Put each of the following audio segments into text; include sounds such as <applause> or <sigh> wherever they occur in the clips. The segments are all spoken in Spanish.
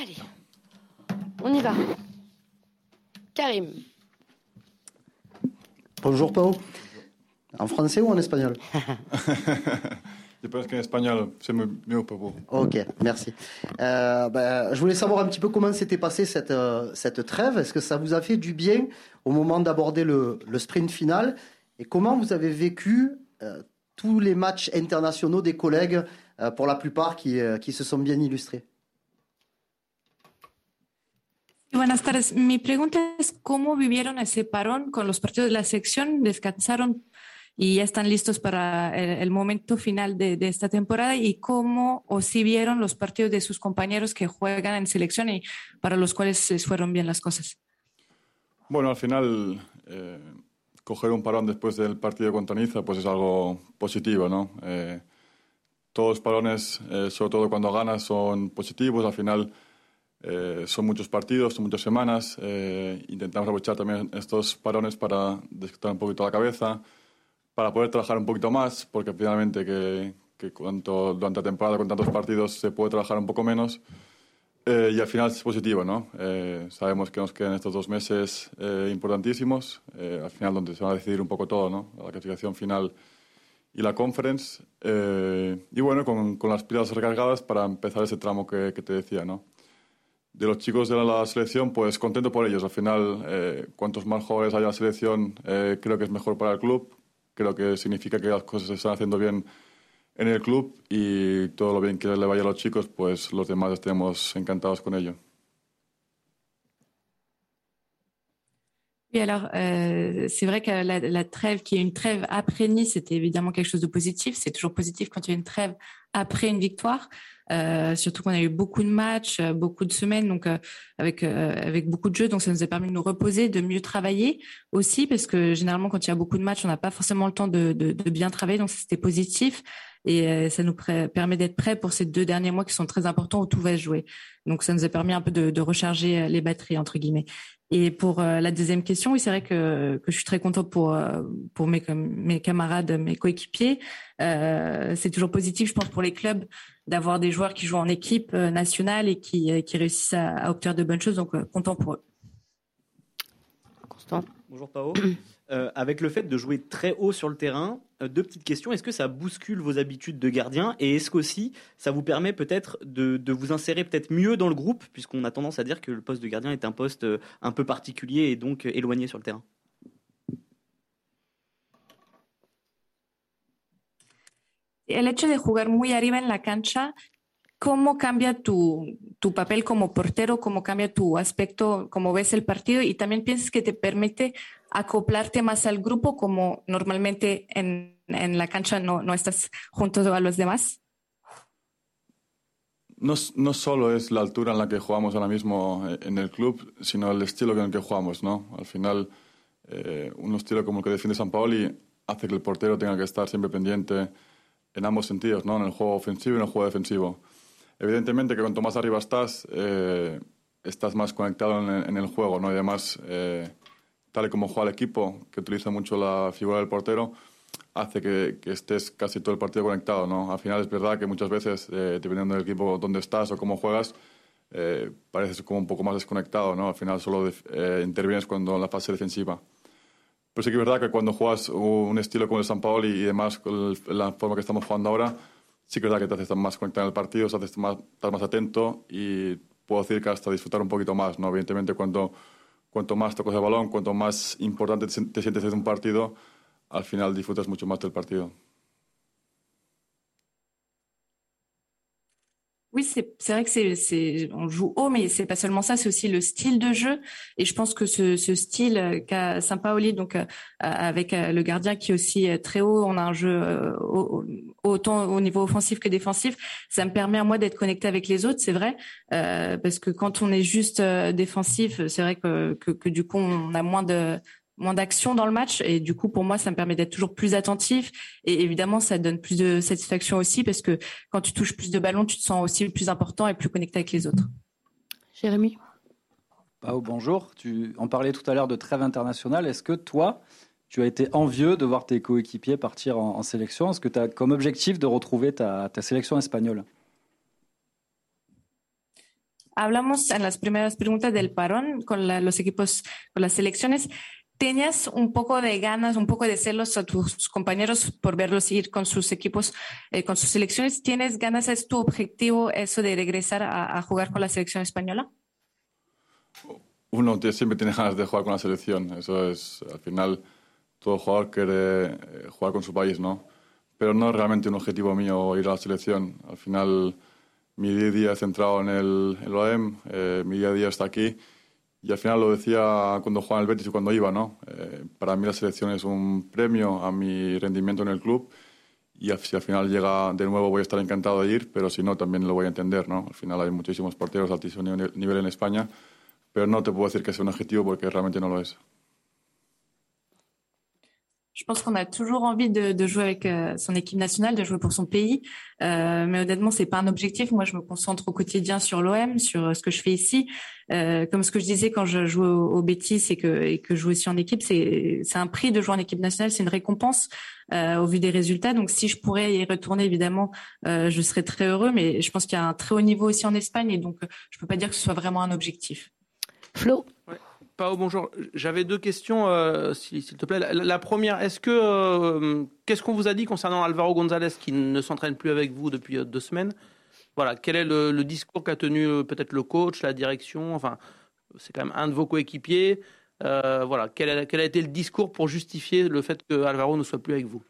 Allez, on y va. Karim. Bonjour Pau. En français ou en espagnol? <laughs> Je pense qu'en espagnol, c'est mieux pour vous. Ok, merci. Euh, ben, je voulais savoir un petit peu comment s'était passée cette, euh, cette trêve. Est-ce que ça vous a fait du bien au moment d'aborder le, le, sprint final? Et comment vous avez vécu euh, tous les matchs internationaux des collègues, euh, pour la plupart qui, euh, qui se sont bien illustrés? Buenas tardes. Mi pregunta es cómo vivieron ese parón con los partidos de la sección, descansaron y ya están listos para el, el momento final de, de, esta temporada y cómo o si vieron los partidos de sus compañeros que juegan en selección y para los cuales les fueron bien las cosas. Bueno, al final eh, coger un parón después del partido contra Niza pues es algo positivo, ¿no? Eh, todos los parones, eh, sobre todo cuando ganas, son positivos. Al final eh, son muchos partidos, son muchas semanas. Eh, intentamos aprovechar también estos parones para descontar un poquito la cabeza, para poder trabajar un poquito más, porque finalmente que, que cuanto, durante la temporada con tantos partidos se puede trabajar un poco menos. Eh, y al final es positivo, ¿no? Eh, sabemos que nos quedan estos dos meses eh, importantísimos, al final donde se va a decidir un poco todo, ¿no? La clasificación final y la conference. y bueno, con, con, las pilas recargadas para empezar ese tramo que, que, te decía, ¿no? De los chicos de la selección, pues contento por ellos. Al final, cuantos más jóvenes haya en la selección, creo que es mejor para el club creo que significa que las cosas se están haciendo bien en el club y todo lo bien que le vaya a los chicos, pues los demás estemos encantados con ello. Oui, alors euh, c'est vrai que la, la, trêve, qui est une trêve après Nice, c'était évidemment quelque chose de positif. C'est toujours positif quand il y a une trêve après une victoire. Euh, surtout qu'on a eu beaucoup de matchs, euh, beaucoup de semaines, donc euh, avec euh, avec beaucoup de jeux, donc ça nous a permis de nous reposer, de mieux travailler aussi, parce que généralement quand il y a beaucoup de matchs, on n'a pas forcément le temps de, de, de bien travailler, donc c'était positif et euh, ça nous permet d'être prêts pour ces deux derniers mois qui sont très importants où tout va se jouer. Donc ça nous a permis un peu de, de recharger les batteries entre guillemets. Et pour euh, la deuxième question, oui, c'est vrai que, que je suis très contente pour, euh, pour mes, mes camarades, mes coéquipiers. Euh, c'est toujours positif, je pense, pour les clubs d'avoir des joueurs qui jouent en équipe nationale et qui, qui réussissent à, à obtenir de bonnes choses. Donc, content pour eux. Constant. Bonjour Pao. Euh, avec le fait de jouer très haut sur le terrain, euh, deux petites questions. Est-ce que ça bouscule vos habitudes de gardien Et est-ce qu'aussi ça vous permet peut-être de, de, vous insérer peut-être mieux dans le groupe, puisqu'on a tendance à dire que le poste de gardien est un poste euh, un peu particulier et donc éloigné sur le terrain? El hecho de jugar muy arriba en la cancha ¿Cómo cambia tu, tu, papel como portero? ¿Cómo cambia tu aspecto? ¿Cómo ves el partido? Y también piensas que te permite acoplarte más al grupo, como normalmente en, en la cancha no, no, estás junto a los demás. No, no, solo es la altura en la que jugamos ahora mismo en el club, sino el estilo en el que jugamos. ¿no? Al final, eh, un estilo como el que defiende San Paoli hace que el portero tenga que estar siempre pendiente en ambos sentidos, ¿no? en el juego ofensivo y en el juego defensivo. Evidentemente que cuanto más arriba estás, eh, estás más conectado en, en, el juego, ¿no? Y además, eh, tal y como juega el equipo, que utiliza mucho la figura del portero, hace que, que, estés casi todo el partido conectado, ¿no? Al final es verdad que muchas veces, eh, dependiendo del equipo donde estás o cómo juegas, eh, pareces como un poco más desconectado, ¿no? Al final solo eh, intervienes cuando en la fase defensiva. Pero sí que es verdad que cuando juegas un estilo como el San Paolo y, y demás, con el, la forma que estamos jugando ahora, sí que es verdad que te haces estar más conectado en el partido, haces más, estás más atento y puedo decir que hasta disfrutar un poquito más, ¿no? Evidentemente, cuanto, cuanto más tocas el balón, cuanto más importante te sientes en un partido, al final disfrutas mucho más del partido. Oui, c'est vrai que c'est on joue haut, mais c'est pas seulement ça, c'est aussi le style de jeu. Et je pense que ce, style qu'a Saint-Paoli, donc euh, avec euh, le gardien qui est aussi euh, très haut, on a un jeu autant au niveau offensif que défensif. Ça me permet à moi d'être connecté avec les autres, c'est vrai, euh, parce que quand on est juste défensif, c'est vrai que, que du coup on a moins de moins d'action dans le match et du coup pour moi ça me permet d'être toujours plus attentif et évidemment ça donne plus de satisfaction aussi parce que quand tu touches plus de ballons tu te sens aussi plus important et plus connecté avec les autres. Jérémy Pao, bonjour. Tu en parlais tout à l'heure de trêve internationale. Est-ce que toi, tu as été envieux de voir tes coéquipiers partir en, en sélection? Est-ce que tu as comme objectif de retrouver ta, ta sélection espagnole? Hablamos en las primeras preguntas del parón con los equipos, con las selecciones. ¿Tenías un poco de ganas, un poco de celos a tus compañeros por verlos ir con sus equipos, eh, con sus selecciones? ¿Tienes ganas? ¿Es tu objetivo eso de regresar a, jugar con la selección española? Uno siempre tiene ganas de jugar con la selección. Eso es, al final, todo jugador quiere eh, jugar con su país, ¿no? Pero no es realmente un objetivo mío ir a la selección. Al final, mi día a día es centrado en el, el OEM, eh, mi día a día está aquí y al final lo decía cuando jugaba en el Betis y cuando iba, ¿no? Eh, para mí la selección es un premio a mi rendimiento en el club y si al final llega de nuevo voy a estar encantado de ir, pero si no también lo voy a entender, ¿no? Al final hay muchísimos porteros de altísimo nivel en España, pero no te puedo decir que sea un objetivo porque realmente no lo es. Je pense qu'on a toujours envie de, de, jouer avec euh, son équipe nationale, de jouer pour son pays, euh, mais honnêtement, c'est pas un objectif. Moi, je me concentre au quotidien sur l'OM, sur euh, ce que je fais ici. Euh, comme ce que je disais quand je joue au, au Betis et que, et que je joue aussi en équipe, c'est un prix de jouer en équipe nationale, c'est une récompense euh, au vu des résultats. Donc, si je pourrais y retourner, évidemment, je serais très heureux. Mais je pense qu'il y a un très haut niveau aussi en Espagne, et donc je peux pas dire que ce soit vraiment un objectif. Flo? Pao, bonjour. J'avais deux questions, euh, s'il te plaît. La, première, est-ce que euh, qu'est-ce qu'on vous a dit concernant Alvaro González qui ne s'entraîne plus avec vous depuis euh, deux semaines? Voilà, quel est le, discours qu'a tenu peut-être le coach, la direction? Enfin, c'est quand même un de vos coéquipiers. voilà, quel a, quel a, été le discours pour justifier le fait que Alvaro ne soit plus avec vous?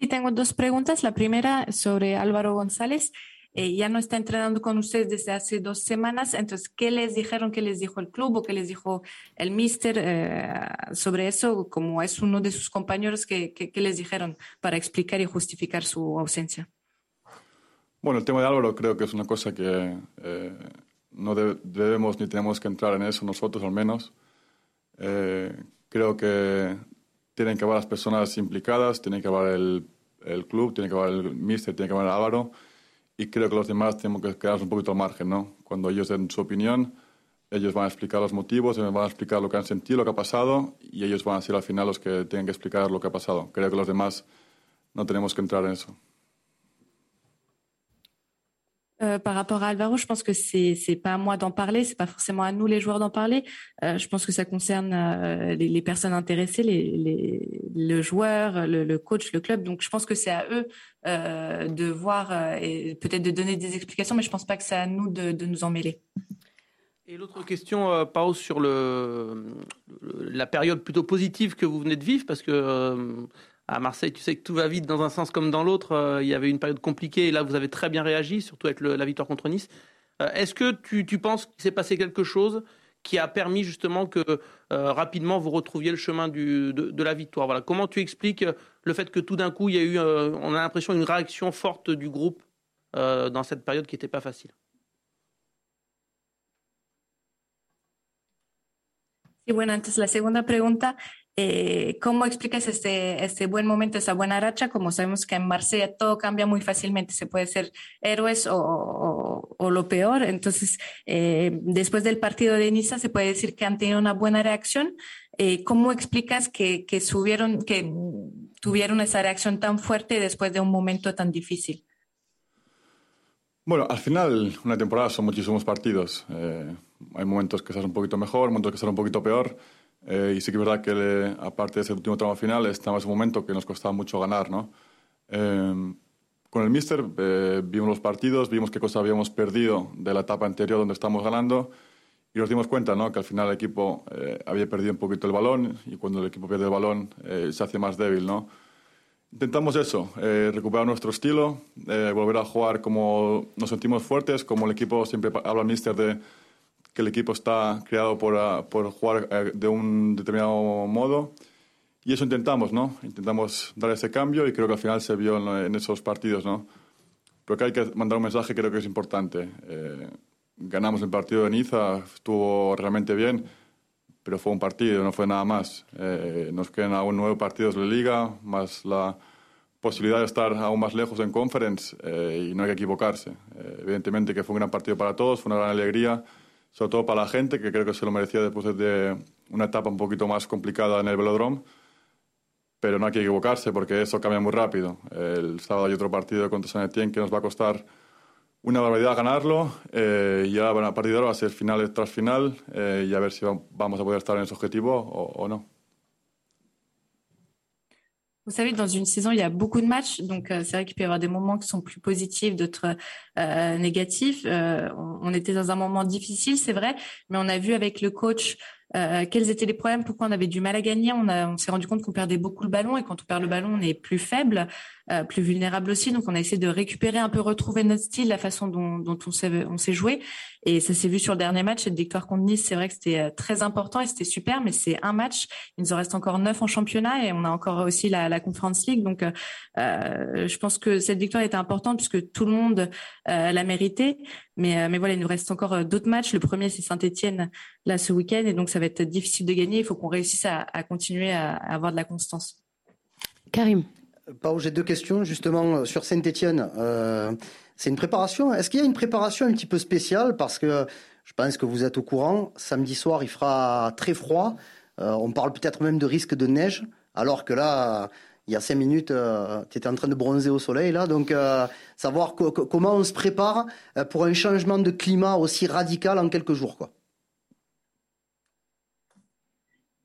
Sí, tengo dos preguntas. La primera sobre Álvaro González. Eh, ya no está entrenando con ustedes desde hace dos semanas. Entonces, ¿qué les dijeron? ¿Qué les dijo el club o qué les dijo el mister eh, sobre eso? Como es uno de sus compañeros, ¿qué, ¿qué, les dijeron para explicar y justificar su ausencia? Bueno, el tema de Álvaro creo que es una cosa que eh, no debemos ni tenemos que entrar en eso nosotros al menos. creo que tienen que haber las personas implicadas, tiene que haber el, el club, tiene que haber el mister, tiene que haber Álvaro y creo que los demás tenemos que quedarnos un poquito al margen, ¿no? Cuando ellos den su opinión, ellos van a explicar los motivos, ellos van a explicar lo que han sentido, lo que ha pasado, y ellos van a ser al final los que tienen que explicar lo que ha pasado. Creo que los demás no tenemos que entrar en eso. Euh, par rapport à Alvaro, je pense que c'est c'est pas à moi d'en parler, c'est pas forcément à nous les joueurs d'en parler. Euh, je pense que ça concerne euh, les, personnes intéressées, les, les, le joueur, le, coach, le club. Donc je pense que c'est à eux de voir et peut-être de donner des explications, mais je pense pas que c'est à nous de, de nous en mêler. Et l'autre question, Pao, sur le, la période plutôt positive que vous venez de vivre, parce que à Marseille, tu sais que tout va vite dans un sens comme dans l'autre. Euh, il y avait une période compliquée et là, vous avez très bien réagi, surtout avec la victoire contre Nice. Euh, est-ce que tu, penses qu'il s'est passé quelque chose qui a permis justement que euh, rapidement vous retrouviez le chemin de, la victoire? Voilà. Comment tu expliques le fait que tout d'un coup, il y a eu, on a l'impression, une réaction forte du groupe dans cette période qui n'était pas facile? Y bueno, entonces la segunda pregunta Eh, ¿Cómo explicas este, este buen momento, esa buena racha? Como sabemos que en Marsella todo cambia muy fácilmente, se puede ser héroes o, o, lo peor. Entonces, eh, después del partido de Niza, se puede decir que han tenido una buena reacción. Eh, ¿Cómo explicas que, que, subieron, que tuvieron esa reacción tan fuerte después de un momento tan difícil? Bueno, al final, una temporada son muchísimos partidos. hay momentos que estás un poquito mejor, momentos que estás un poquito peor. Eh, y sí que es verdad que, aparte de ese último tramo final, estaba ese momento que nos costaba mucho ganar, ¿no? Eh, con el Mister eh, vimos los partidos, vimos qué cosas habíamos perdido de la etapa anterior donde estábamos ganando y nos dimos cuenta ¿no? que al final el equipo había perdido un poquito el balón y cuando el equipo pierde el balón se hace más débil. ¿no? Intentamos eso, recuperar nuestro estilo, volver a jugar como nos sentimos fuertes, como el equipo siempre habla el Mister de que el equipo está creado por, ah, por jugar eh, de un determinado modo. Y eso intentamos, ¿no? Intentamos dar ese cambio y creo que al final se vio en, esos partidos, ¿no? Pero que hay que mandar un mensaje creo que es importante. Eh, ganamos el partido de Niza, estuvo realmente bien, pero fue un partido, no fue nada más. Eh, nos quedan aún nueve partidos de liga, más la posibilidad de estar aún más lejos en conference y no hay que equivocarse. evidentemente que fue un gran partido para todos, fue una gran alegría sobre todo para la gente, que creo que se lo merecía después de una etapa un poquito más complicada en el velodrome. Pero no hay que equivocarse porque eso cambia muy rápido. El sábado hay otro partido contra San Etienne que nos va a costar una barbaridad ganarlo eh, y ahora, bueno, a partir va a ser final tras final eh, y a ver si vamos a poder estar en ese objetivo o, o no. Vous savez, dans une saison, il y a beaucoup de matchs, donc euh, c'est vrai qu'il peut y avoir des moments qui sont plus positifs, d'autres euh, négatifs. Euh, on, on, était dans un moment difficile, c'est vrai, mais on a vu avec le coach euh, quels étaient les problèmes, pourquoi on avait du mal à gagner? On, on s'est rendu compte qu'on perdait beaucoup le ballon et quand on perd le ballon, on est plus faible, euh, plus vulnérable aussi. Donc on a essayé de récupérer un peu, retrouver notre style, la façon dont, dont on s'est joué. Et ça s'est vu sur le dernier match, cette victoire contre Nice. C'est vrai que c'était euh, très important et c'était super, mais c'est un match. Il nous en reste encore neuf en championnat et on a encore aussi la, la Conference League. Donc euh, je pense que cette victoire était importante puisque tout le monde l'a mérité. Mais, mais voilà, il nous reste encore d'autres matchs. Le premier, c'est Saint-Etienne là ce week-end et donc ça va être difficile de gagner. Il faut qu'on réussisse à, à continuer à, à, avoir de la constance. Karim. Pao, j'ai deux questions justement sur Saint-Etienne. Euh, c'est une préparation. Est-ce qu'il y a une préparation un petit peu spéciale? Parce que je pense que vous êtes au courant. Samedi soir, il fera très froid. Euh, on parle peut-être même de risque de neige. Alors que là, il y a cinq minutes, euh, tu étais en train de bronzer au soleil. là. Donc, euh, savoir co comment on se prépare pour un changement de climat aussi radical en quelques jours. Quoi.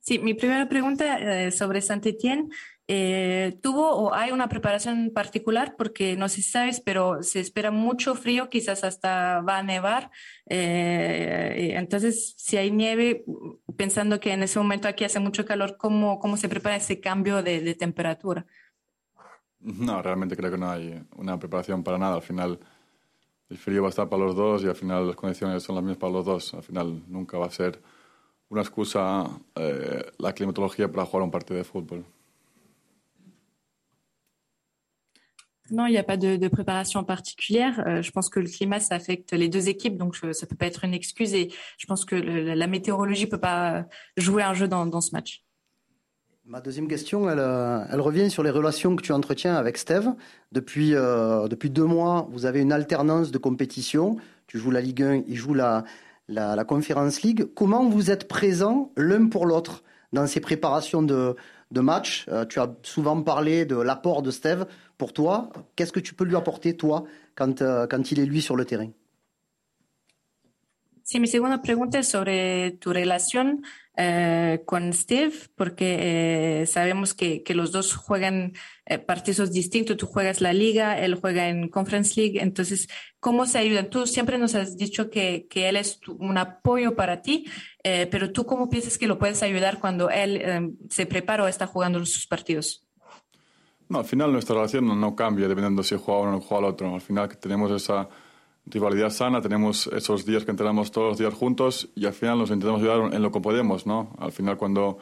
Sí, mi primera pregunta eh, sobre Saint-Étienne. Eh, ¿Tuvo o hay una preparación particular? Porque no sé si sabes, pero se espera mucho frío, quizás hasta va a nevar. Eh, entonces, si hay nieve, pensando que en ese momento aquí hace mucho calor, ¿cómo, cómo se prepara ese cambio de, de temperatura? No, realmente creo que no hay una preparación para nada. Al final, el frío va a estar para los dos y al final las condiciones son las mismas para los dos. Al final, nunca va a ser una excusa eh, la climatología para jugar un partido de fútbol. Non, il n'y a pas de, préparation particulière. Euh, je pense que le climat, ça affecte les deux équipes, donc je, ça peut pas être une excuse. Et je pense que la météorologie peut pas jouer un jeu dans, ce match. Ma deuxième question, elle, euh, elle, revient sur les relations que tu entretiens avec Steve. Depuis, euh, depuis deux mois, vous avez une alternance de compétition. Tu joues la Ligue 1, il joue la, la, la Conference League. Comment vous êtes présents l'un pour l'autre dans ces préparations de, de match euh, Tu as souvent parlé de l'apport de Steve. Pour toi, qu'est-ce que tu peux lui apporter, toi, quand, euh, quand il est lui sur le terrain? Sí, mi segunda pregunta es sobre tu relación eh, con Steve, porque eh, sabemos que, que, los dos juegan eh, partidos distintos. Tú juegas la liga, él juega en Conference League. Entonces, ¿cómo se ayudan? Tú siempre nos has dicho que, que él es tu, un apoyo para ti, eh, pero tú cómo piensas que lo puedes ayudar cuando él eh, se prepara o está jugando sus partidos? No, al final nuestra relación no, no cambia dependiendo si juega uno o juega el otro. Al final tenemos esa rivalidad sana, tenemos esos días que entrenamos todos los días juntos y al final nos intentamos ayudar en lo que podemos, ¿no? Al final cuando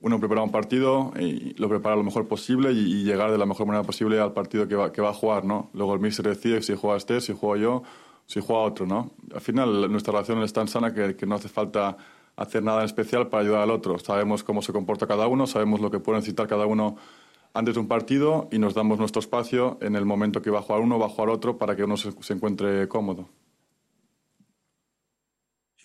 uno prepara un partido y lo prepara lo mejor posible y, y llegar de la mejor manera posible al partido que va, a jugar, ¿no? Luego el míster decide si juega este, si juego yo, si juega otro, ¿no? Al final nuestra relación es tan sana que, que no hace falta hacer nada en especial para ayudar al otro. Sabemos cómo se comporta cada uno, sabemos lo que puede necesitar cada uno antes de un partido y nos damos nuestro espacio en el momento que va a uno, va a jugar otro para que uno se, se encuentre cómodo.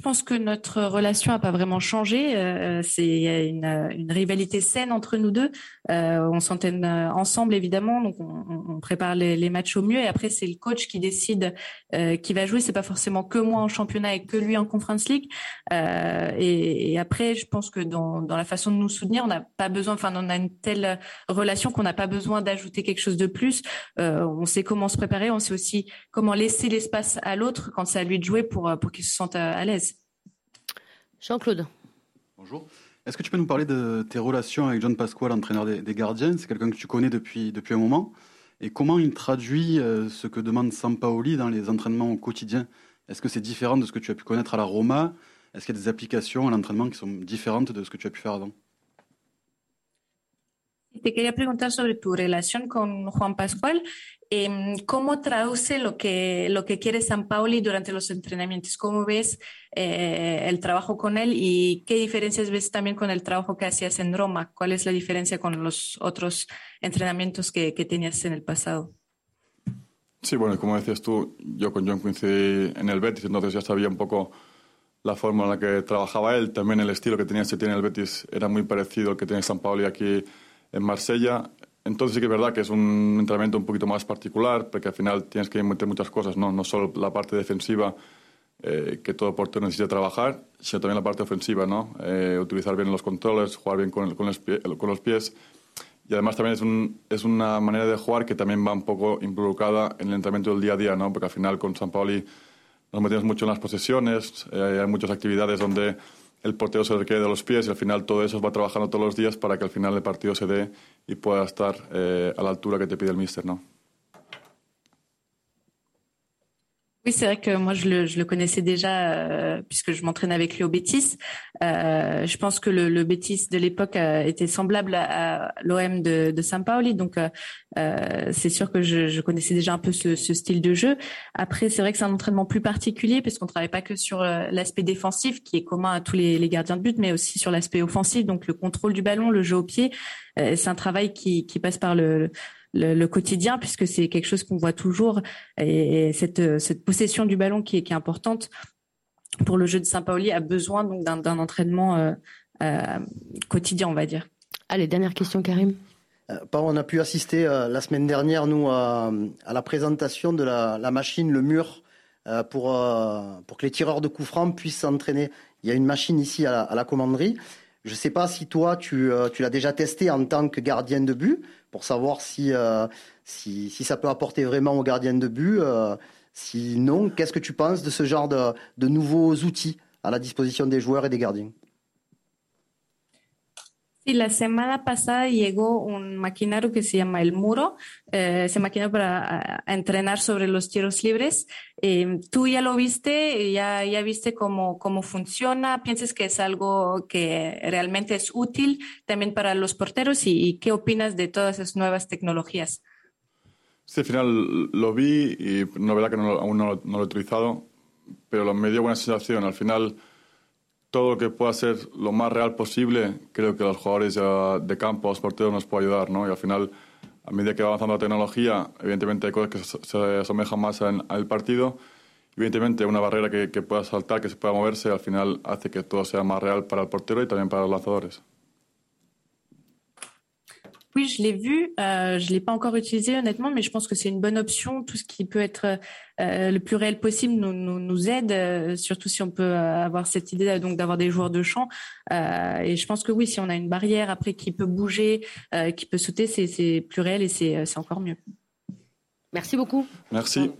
Je pense que notre relation n'a pas vraiment changé. Euh, c'est une, une, rivalité saine entre nous deux. Euh, on s'entraîne ensemble évidemment, donc on, prépare les, matchs au mieux. Et après, c'est le coach qui décide euh, qui va jouer. C'est pas forcément que moi en championnat et que lui en Conference League. Euh, et, après, je pense que dans, la façon de nous soutenir, on n'a pas besoin. Enfin, on a une telle relation qu'on n'a pas besoin d'ajouter quelque chose de plus. Euh, on sait comment se préparer. On sait aussi comment laisser l'espace à l'autre quand c'est à lui de jouer pour qu'il se sente à l'aise. Jean-Claude. Bonjour. Est-ce que tu peux nous parler de tes relations avec John Pasquale, entraîneur des, gardiens? C'est quelqu'un que tu connais depuis, depuis un moment. Et comment il traduit euh, ce que demande Sampaoli dans les entraînements au quotidien? Est-ce que c'est différent de ce que tu as pu connaître à la Roma? Est-ce qu'il y a des applications à l'entraînement qui sont différentes de ce que tu as pu faire avant? Te quería preguntar sobre tu relación con Juan Pascual. Eh, ¿Cómo traduce lo que, lo que quiere San Pauli durante los entrenamientos? ¿Cómo ves eh, el trabajo con él y qué diferencias ves también con el trabajo que hacías en Roma? ¿Cuál es la diferencia con los otros entrenamientos que, que tenías en el pasado? Sí, bueno, como decías tú, yo con John coincidí en el Betis, entonces ya sabía un poco la forma en la que trabajaba él. También el estilo que tenía se tiene el Betis era muy parecido al que tiene San Pauli aquí en Marsella. entonces sí que es verdad que es un entrenamiento un poquito más particular, porque al final tienes que meter muchas cosas, no, no solo la parte defensiva eh, que todo portero necesita trabajar, sino también la parte ofensiva, ¿no? Eh, utilizar bien los controles, jugar bien con, con, los pie, con, los pies. Y además también es, un, es, una manera de jugar que también va un poco involucrada en el entrenamiento del día a día, ¿no? Porque al final con San Paoli nos metemos mucho en las posesiones, eh, hay muchas actividades donde el portero se requiere de los pies y al final todo eso va trabajando todos los días para que al final el partido se dé y pueda estar eh, a la altura que te pide el míster, ¿no? Oui, c'est vrai que moi je le, je le connaissais déjà euh, puisque je m'entraîne avec lui au Bétis. Euh, je pense que le, le Bétis de l'époque était semblable à, à l'OM de, de Saint-Pauli, donc euh, euh, c'est sûr que je, je, connaissais déjà un peu ce, ce style de jeu. Après, c'est vrai que c'est un entraînement plus particulier parce qu'on travaille pas que sur euh, l'aspect défensif qui est commun à tous les, les, gardiens de but, mais aussi sur l'aspect offensif, donc le contrôle du ballon, le jeu au pied. Euh, c'est un travail qui, qui passe par le le, le, quotidien, puisque c'est quelque chose qu'on voit toujours, et, et cette, cette, possession du ballon qui est, qui est, importante pour le jeu de Saint-Pauli a besoin donc d'un entraînement euh, euh, quotidien, on va dire. Allez, dernière question, Karim. Euh, on a pu assister euh, la semaine dernière, nous, à, à la présentation de la, la, machine, le mur, euh, pour, pour que les tireurs de coups francs puissent s'entraîner. Il y a une machine ici à la, à la commanderie. Je ne sais pas si toi, tu, tu l'as déjà testé en tant que gardien de but, pour savoir si, euh, si, si, ça peut apporter vraiment aux gardiens de but. Euh, sinon, qu'est-ce que tu penses de ce genre de nouveaux outils à la disposition des joueurs et des gardiens? Sí, la semana pasada llegó un maquinario que se llama El Muro, eh, ese maquinario para a, entrenar sobre los tiros libres. Eh, Tú ya lo viste, ya, ya viste cómo, cómo funciona, piensas que es algo que realmente es útil también para los porteros y, y qué opinas de todas esas nuevas tecnologías. Sí, al final lo vi y no verdad que no, aún no, no, lo he utilizado, pero me dio buena sensación. Al final todo lo que pueda ser lo más real posible, creo que los jugadores de campo, los porteros nos puede ayudar, ¿no? Y al final, a medida que va avanzando la tecnología, evidentemente hay cosas que se asemejan más al partido. Evidentemente, una barrera que, que pueda saltar, que se pueda moverse, al final hace que todo sea más real para el portero y también para los lanzadores. Oui, je l'ai vu. Euh, je l'ai pas encore utilisé honnêtement, mais je pense que c'est une bonne option. Tout ce qui peut être euh, le plus réel possible nous, nous, nous aide, euh, surtout si on peut avoir cette idée donc d'avoir des joueurs de champ. Euh, et je pense que oui, si on a une barrière après qui peut bouger, euh, qui peut sauter, c'est plus réel et c'est encore mieux. Merci beaucoup. Merci.